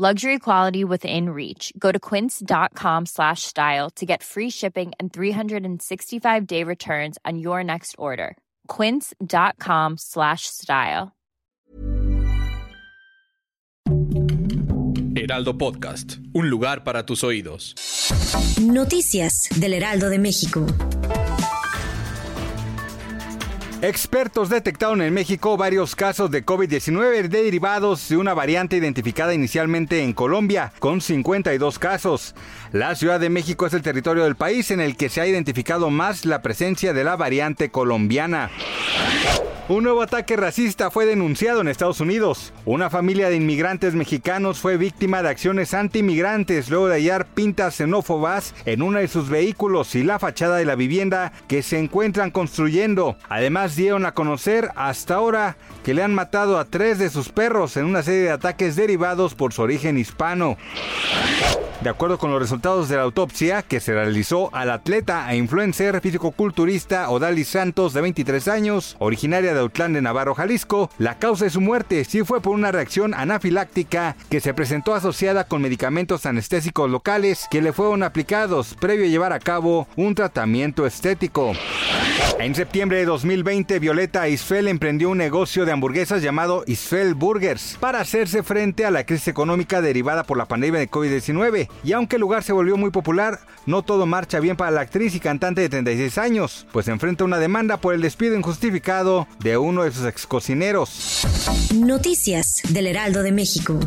Luxury quality within reach. Go to quince.com slash style to get free shipping and 365 day returns on your next order. Quince.com slash style. Heraldo Podcast, un lugar para tus oídos. Noticias del Heraldo de México. Expertos detectaron en México varios casos de COVID-19 derivados de una variante identificada inicialmente en Colombia, con 52 casos. La Ciudad de México es el territorio del país en el que se ha identificado más la presencia de la variante colombiana. Un nuevo ataque racista fue denunciado en Estados Unidos. Una familia de inmigrantes mexicanos fue víctima de acciones anti-inmigrantes luego de hallar pintas xenófobas en uno de sus vehículos y la fachada de la vivienda que se encuentran construyendo. Además dieron a conocer hasta ahora que le han matado a tres de sus perros en una serie de ataques derivados por su origen hispano. De acuerdo con los resultados de la autopsia que se realizó al atleta e influencer físico-culturista Odalis Santos de 23 años, originaria de Autlán de Navarro, Jalisco, la causa de su muerte sí fue por una reacción anafiláctica que se presentó asociada con medicamentos anestésicos locales que le fueron aplicados previo a llevar a cabo un tratamiento estético. En septiembre de 2020, Violeta Isfel emprendió un negocio de hamburguesas llamado Isfel Burgers para hacerse frente a la crisis económica derivada por la pandemia de COVID-19. Y aunque el lugar se volvió muy popular, no todo marcha bien para la actriz y cantante de 36 años, pues enfrenta una demanda por el despido injustificado de uno de sus ex cocineros. Noticias del Heraldo de México.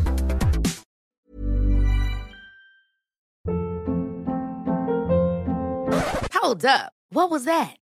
Hold up. What was that?